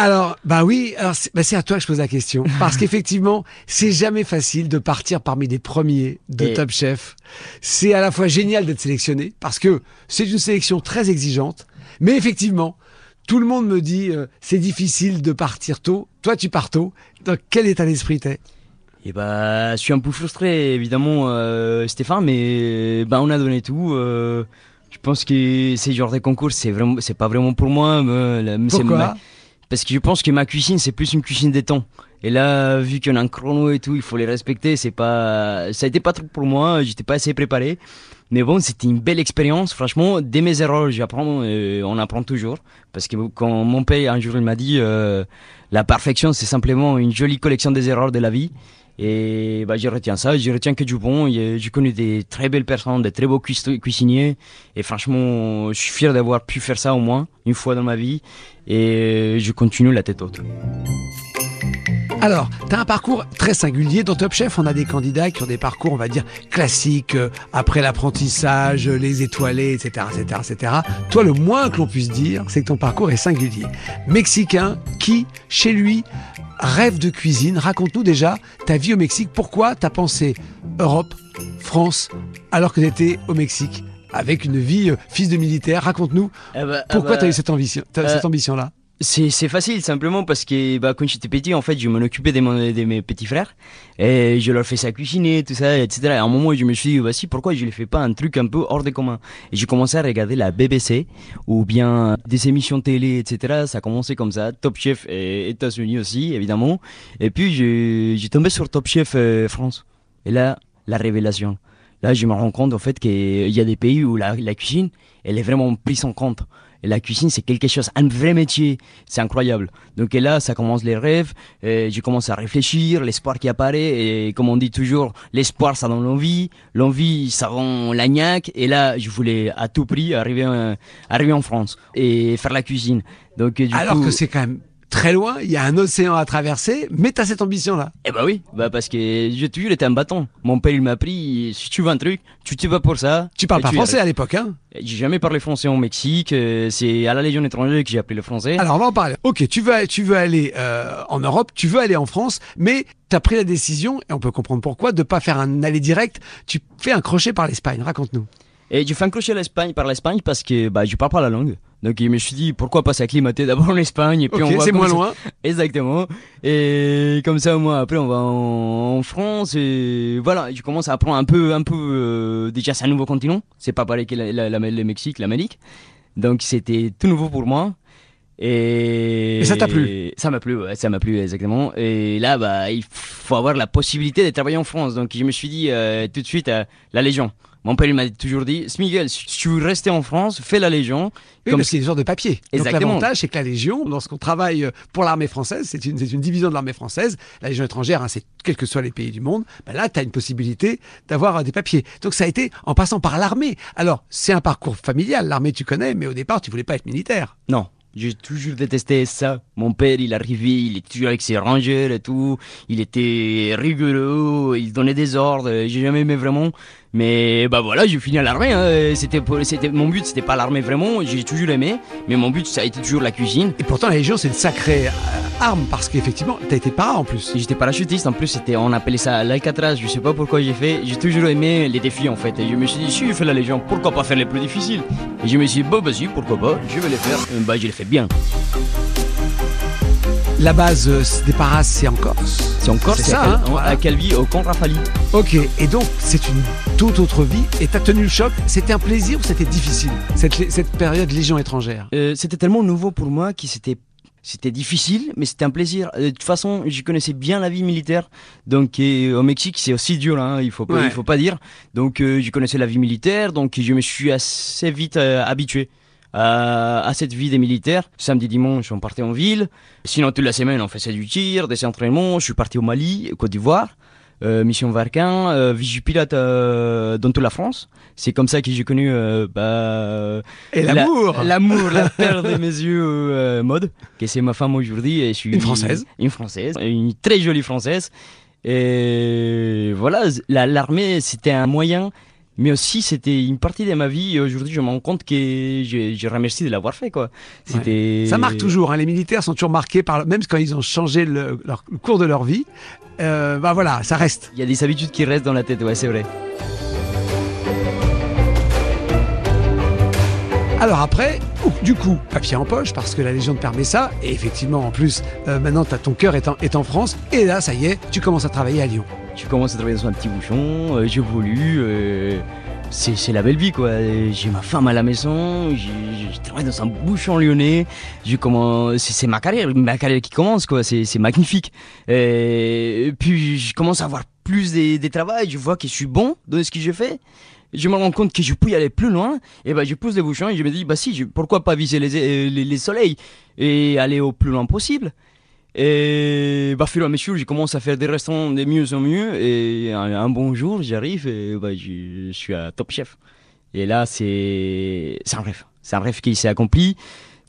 Alors, bah oui, c'est bah à toi que je pose la question. Parce qu'effectivement, c'est jamais facile de partir parmi les premiers de Et- Top Chef. C'est à la fois génial d'être sélectionné, parce que c'est une sélection très exigeante, mais effectivement, tout le monde me dit euh, c'est difficile de partir tôt. Toi, tu pars tôt. Dans quel état d'esprit t'es? Et bah, je suis un peu frustré évidemment euh, Stéphane, mais bah on a donné tout. euh, je pense que ces genres de concours, c'est vraiment, c'est pas vraiment pour moi. mais c'est Pourquoi? Parce que je pense que ma cuisine, c'est plus une cuisine des temps. Et là, vu qu'on a un chrono et tout, il faut les respecter. C'est pas, ça a été pas trop pour moi. J'étais pas assez préparé. Mais bon, c'était une belle expérience. Franchement, dès mes erreurs, j'apprends. euh, on apprend toujours. Parce que quand mon père un jour il m'a dit, euh, la perfection, c'est simplement une jolie collection des erreurs de la vie. Et bah, je retiens ça, je retiens que du bon. J'ai connu des très belles personnes, des très beaux cuis- cuisiniers. Et franchement, je suis fier d'avoir pu faire ça au moins une fois dans ma vie. Et je continue la tête haute. Alors, tu as un parcours très singulier. Dans Top Chef, on a des candidats qui ont des parcours, on va dire, classiques, euh, après l'apprentissage, euh, les étoilés, etc., etc., etc. Toi, le moins que l'on puisse dire, c'est que ton parcours est singulier. Mexicain qui, chez lui, rêve de cuisine. Raconte-nous déjà ta vie au Mexique. Pourquoi tu as pensé Europe, France, alors que tu étais au Mexique avec une vie euh, fils de militaire, raconte-nous pourquoi tu as eu cette ambition, t'as euh, cette ambition-là? C'est facile simplement parce que bah, quand j'étais petit en fait je m'en occupais de, mon- de mes petits frères et je leur faisais cuisiner tout ça etc. Et à un moment je me suis dit voici pourquoi je ne fais pas un truc un peu hors des communs et j'ai commencé à regarder la BBC ou bien des émissions télé etc. Ça a commencé comme ça Top Chef et États-Unis aussi évidemment. Et puis j'ai tombé sur Top Chef euh, France. Et là la révélation. Là je me rends compte en fait qu'il y a des pays où la, la cuisine elle est vraiment prise en compte et la cuisine, c'est quelque chose, un vrai métier. C'est incroyable. Donc et là, ça commence les rêves. et Je commence à réfléchir, l'espoir qui apparaît. Et comme on dit toujours, l'espoir, ça donne l'envie. L'envie, ça rend l'agnac. Et là, je voulais à tout prix arriver, en- arriver en France et faire la cuisine. Donc du Alors coup, que c'est quand même très loin, il y a un océan à traverser, mais tu as cette ambition-là. Eh bah oui, bah parce que j'ai toujours été un bâton. Mon père, il m'a appris, si tu veux un truc, tu te vas pour ça. Tu parles pas français à l'époque, hein J'ai jamais parlé français au Mexique. euh, C'est à la Légion étrangère que j'ai appris le français. Alors on va en parler. Ok, tu veux, tu veux aller euh, en Europe, tu veux aller en France, mais tu as pris la décision, et on peut comprendre pourquoi, de pas faire un aller direct. Tu fais un crochet par l'Espagne. Raconte-nous. Et j'ai fait un crochet à l'Espagne par l'Espagne parce que bah je parle pas la langue. Donc je me suis dit pourquoi pas s'acclimater d'abord en Espagne et puis on va c'est moins ça- loin. Exactement. Et comme ça moi après on va en, en France et voilà, je commence à apprendre un peu un peu euh, déjà c'est un nouveau continent, c'est pas pareil que la, la- la- le Mexique, l'Amérique. Donc c'était tout nouveau pour moi. Et, Et ça t'a plu Ça m'a plu, ouais, ça m'a plu exactement. Et là, bah, il faut avoir la possibilité de travailler en France. Donc, je me suis dit euh, tout de suite euh, la Légion. Mon père il m'a toujours dit, Smigel, si tu veux rester en France, fais la Légion. Oui, Comme parce a des genres de papier. Donc Exactement. l'avantage, c'est que la Légion, lorsqu'on travaille euh, pour l'armée française, c'est une, c'est une division de l'armée française, la Légion étrangère, hein, c'est quels que soient les pays du monde, ben là, tu as une possibilité d'avoir euh, des papiers. Donc ça a été en passant par l'armée. Alors, c'est un parcours familial, l'armée tu connais, mais au départ, tu voulais pas être militaire. Non, j'ai toujours détesté ça. Mon père, il arrivait, il était toujours avec ses rangers et tout. Il était rigolo, il donnait des ordres. J'ai jamais aimé vraiment. Mais bah voilà, j'ai fini à l'armée. hein. C'était, c'était mon but, c'était pas l'armée vraiment. J'ai toujours aimé, mais mon but, ça a été toujours la cuisine. Et pourtant, la Légion, c'est une sacrée euh, arme, parce qu'effectivement, tu as été para en plus. J'étais parachutiste, en plus c'était, on appelait ça l'Alcatraz, je sais pas pourquoi j'ai fait, j'ai toujours aimé les défis en fait, et je me suis dit si je fais la Légion, pourquoi pas faire les plus difficiles? Et je me suis dit bah si, pourquoi pas, je vais les faire, Euh, bah je les fais bien. La base euh, des paras, c'est en Corse. C'est encore C'est ça, hein, voilà. à Calvi, au camp Rafali. Ok, et donc c'est une toute autre vie. Et t'as tenu le choc. C'était un plaisir ou c'était difficile cette, cette période Légion étrangère? Euh, c'était tellement nouveau pour moi que c'était c'était difficile, mais c'était un plaisir. Euh, De toute façon, je connaissais bien la vie militaire. Donc, au Mexique, c'est aussi dur, hein, il faut pas, Ouais. il faut pas dire. Donc, euh, je connaissais la vie militaire, donc je me suis assez vite euh, habitué à, à cette vie des militaires. Samedi, dimanche, on partait en ville. Sinon, toute la semaine, on faisait du tir, des entraînements. Je suis parti au Mali, Côte d'Ivoire. Euh, mission Varquin, euh, Vigipilote euh, dans toute la France. C'est comme ça que j'ai connu euh, bah, Et la- l'amour L'amour, la perle de mes yeux, euh, mode, que c'est ma femme aujourd'hui. Et je suis Une Française. Une Française, une très jolie Française. Et voilà, la- l'armée, c'était un moyen, mais aussi c'était une partie de ma vie. Et aujourd'hui, je me rends compte que je, je remercie de l'avoir fait, quoi. C'était. Ça marque toujours. hein. Les militaires sont toujours marqués par, même quand ils ont changé le, leur- le cours de leur vie. Euh, bah voilà, ça reste. Il y a des habitudes qui restent dans la tête, ouais, c'est vrai. Alors après, du coup, papier en poche, parce que la Légion te permet ça. Et effectivement, en plus, euh, maintenant, t'as ton cœur est en, est en France. Et là, ça y est, tu commences à travailler à Lyon. Je commence à travailler dans un petit bouchon, euh, j'évolue, euh, c'est la belle vie quoi. J'ai ma femme à la maison, je travaille dans un bouchon lyonnais, je commence, c'est ma carrière, ma carrière qui commence quoi, c'est magnifique. Puis je commence à avoir plus des, des travails, je vois que je suis bon dans ce que je fais. Je me rends compte que je peux y aller plus loin, et ben je pousse les bouchons et je me dis bah si, pourquoi pas viser les soleils et aller au plus loin possible. Et bah, fur et à mesure, je commence à faire des restaurants de mieux en mieux. Et un, un bon jour, j'arrive et bah, je, je suis à Top Chef. Et là, c'est un rêve. C'est un rêve qui s'est accompli.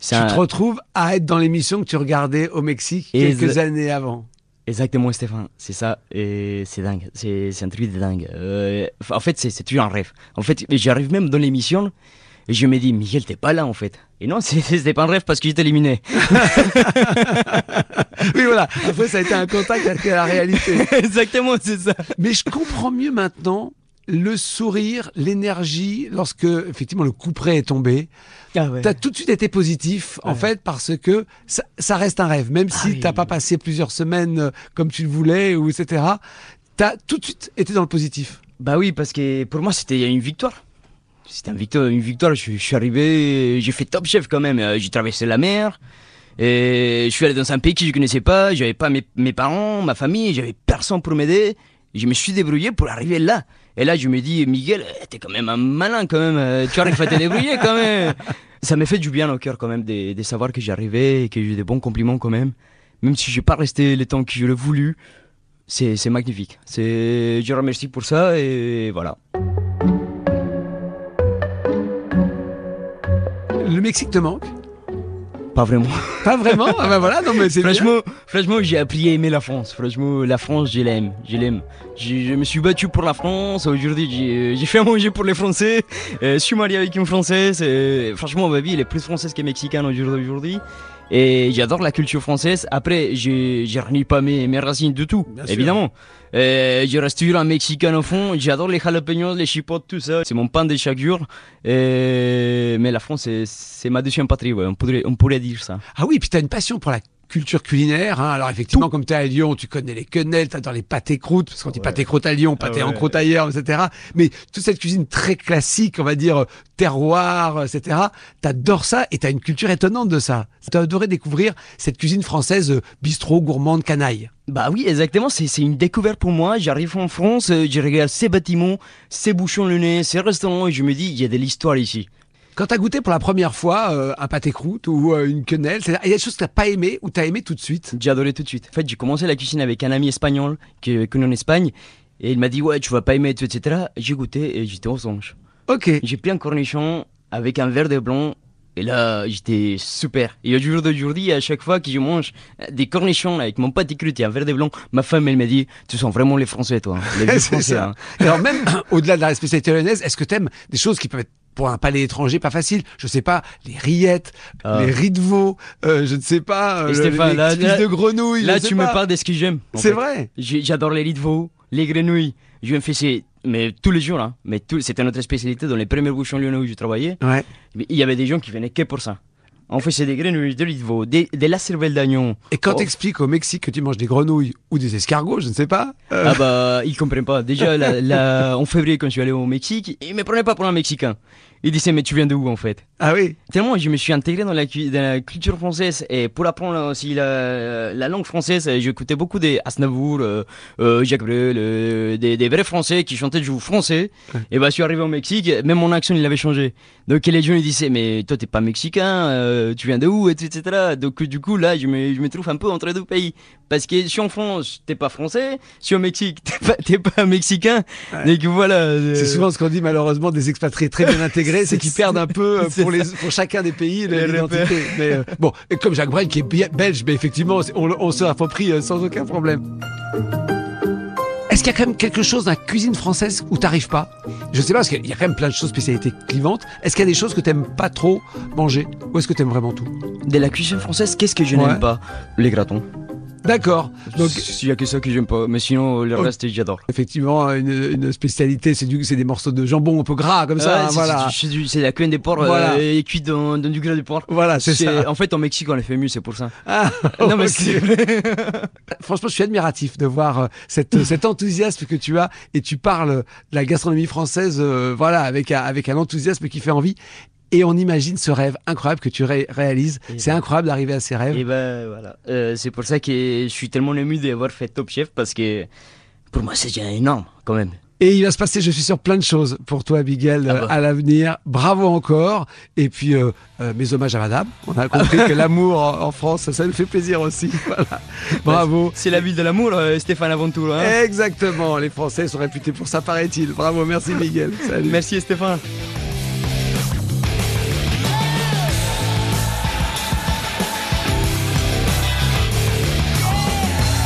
Tu un- te retrouves à être dans l'émission que tu regardais au Mexique Et quelques années avant. Exactement, Stéphane. C'est ça. Et c'est dingue. C'est un truc de dingue. Euh, en fait, c'est c'est toujours un rêve. En fait, j'arrive même dans l'émission et je me dis, Miguel, t'es pas là en fait. Et non, c'est- c'était pas un rêve parce que j'étais éliminé. Oui, voilà. Après, ça a été un contact avec la réalité. Exactement, c'est ça. Mais je comprends mieux maintenant le sourire, l'énergie, lorsque effectivement le coup près est tombé. Ah ouais. T'as tout de suite été positif, en fait, parce que ça, ça reste un rêve. Même Ah si oui. t'as pas passé plusieurs semaines euh, comme tu le voulais, ou etc., t'as tout de suite été dans le positif. Bah oui, parce que pour moi, c'était une victoire. C'était une victoire, une victoire. Je, je suis arrivé, j'ai fait top chef quand même. Euh, J'ai traversé la mer. Et je suis allé dans un pays que je connaissais pas. J'avais pas mes, mes parents, ma famille. J'avais personne pour m'aider. Je me suis débrouillé pour arriver là. Et là, je me dis, Miguel, eh, t'es quand même un malin quand même. Euh, Tu arrives à te débrouiller quand même. Ça m'a fait du bien au cœur quand même de, de savoir que j'arrivais et que j'ai eu des bons compliments quand même. Même si j'ai pas resté le temps que je l'ai voulu. C'est magnifique. Je remercie pour ça et voilà. Le Mexique te manque Pas vraiment. Pas vraiment Ah bah voilà, non mais c'est bien. franchement, franchement, j'ai appris à aimer la France. Franchement, la France, je l'aime. Je l'aime. Je, je me suis battu pour la France. Aujourd'hui, j'ai j'ai fait à manger pour les Français. Euh, je suis marié avec une Française. Et franchement, ma vie, elle est plus française que mexicaine aujourd'hui. Et j'adore la culture française. Après, je je renie pas mes, mes racines du tout, Bien évidemment. Euh, je reste toujours un mexicain au fond. J'adore les jalapenos, les chipotes, tout ça. C'est mon pain de chaque jour. Et... Mais la France, c'est- c'est ma deuxième patrie. Ouais. On, pourrait, on pourrait dire ça. Ah oui, puis t'as une passion pour la culture culinaire. Hein. Alors effectivement, comme t'es à Lyon, tu connais les quenelles, t'adores les pâtés croûtes, parce qu'on dit pâté croûte à Lyon, pâté Ah en ouais. croûte ailleurs, etc. Mais toute cette cuisine très classique, on va dire euh, terroir, etc. T'adores ça et t'as une culture étonnante de ça. T'as adoré découvrir cette cuisine française euh, bistrot, gourmande, canaille. Bah oui, exactement, c'est c'est une découverte pour moi. J'arrive en France, euh, je regarde ces bâtiments, ces bouchons le nez, ces restaurants et je me dis, il y a de l'histoire ici. Quand t'as goûté pour la première fois euh, un pâté croûte ou euh, une quenelle, il y a des choses que t'as pas aimé ou t'as aimé tout de suite? J'ai adoré tout de suite. En fait, j'ai commencé la cuisine avec un ami espagnol que connu en Espagne et il m'a dit, ouais, tu vas pas aimer, etc. J'ai goûté et j'étais aux anges. Ok. J'ai pris un cornichon avec un verre de blanc et là, j'étais super. Et au jour d'aujourd'hui, à chaque fois que je mange des cornichons là, avec mon pâté croûte et un verre de blanc, ma femme, elle me dit, tu sens vraiment les Français, toi. hein. Les Français, ça. hein. Alors même au-delà de la spécialité lyonnaise, est-ce que t'aimes des choses qui peuvent être pour un palais étranger pas facile Je sais pas, les rillettes, Ah. les riz de veau, euh, je ne sais pas, euh, Stéphane, les là- là- de grenouille. Là, tu me parles de ce que j'aime. C'est vrai. J'adore les lits de veau, les grenouilles. Je me fais ces- mais tous les jours, hein. Mais tout- c'était notre spécialité dans les premiers bouchons lyonnais où je travaillais. Ouais. Il y avait des gens qui venaient que pour ça. On fait c'est des grenouilles de Litvaux, des, des la cervelle d'agneau. Et quand Oh. t'expliques au Mexique que tu manges des grenouilles ou des escargots, je ne sais pas. euh, Ah bah, ils comprennent pas. Déjà, la, la- en février, quand je suis allé au Mexique, ils me prenaient pas pour un Mexicain. Ils disaient, mais tu viens de où en fait? Ah oui. Tellement je me suis intégré dans la, cu- dans la culture française et pour apprendre aussi la, la langue française, j'écoutais beaucoup des Asnavour, euh, euh, Jacques Brel, euh, des, des vrais Français qui chantaient du français. Et bah je suis arrivé au Mexique, même mon accent il avait changé. Donc les gens ils disaient mais toi t'es pas mexicain, euh, tu viens de où, etc. Donc du coup là je me, je me trouve un peu entre deux pays. Parce que si en France t'es pas français, si au Mexique t'es pas, t'es pas mexicain, Ouais. et que voilà. euh, C'est souvent ce qu'on dit malheureusement des expatriés très bien intégrés, c'est qu'ils perdent un peu euh, pour, les, pour chacun des pays l'identité. Mais euh, bon, et comme Jacques Brel qui est belge, mais effectivement, on, on se l'approprie euh, sans aucun problème. Est-ce qu'il y a quand même quelque chose dans la cuisine française où t'arrives pas? Je sais pas, parce qu'il y a quand même plein de choses spécialités clivantes. Est-ce qu'il y a des choses que t'aimes pas trop manger? Ou est-ce que t'aimes vraiment tout? De la cuisine française, qu'est-ce que je Ouais. n'aime pas? Les gratons. D'accord. Donc il y a que ça que j'aime pas, mais sinon le reste j'adore. effectivement, une, une spécialité, c'est du, c'est des morceaux de jambon un peu gras comme ça. Ouais, hein, c'est- voilà. c'est- la queue des porcs Voilà. euh, cuite dans, dans du gras de porc. Voilà, c'est ça. En fait, en Mexique, on les fait mieux, c'est pour ça. Ah, non, mais Franchement, je suis admiratif de voir euh, cette, cet enthousiasme que tu as et tu parles de la gastronomie française, euh, voilà, avec un enthousiasme qui fait envie. Et on imagine ce rêve incroyable que tu ré- réalises. Et C'est incroyable d'arriver à ces rêves. Et ben voilà. Euh, c'est pour ça que je suis tellement ému d'avoir fait Top Chef parce que pour moi, c'est déjà énorme quand même. Et il va se passer, je suis sûr, plein de choses pour toi, Miguel, Ah bah. à l'avenir. Bravo encore. Et puis, euh, euh, mes hommages à madame. On a compris que l'amour en, en France, ça, nous fait plaisir aussi. Voilà. Bravo. C'est la ville de l'amour, Stéphane Aventour. Hein. Exactement. Les Français sont réputés pour ça, paraît-il. Bravo. Merci, Miguel. Salut. Merci Stéphane.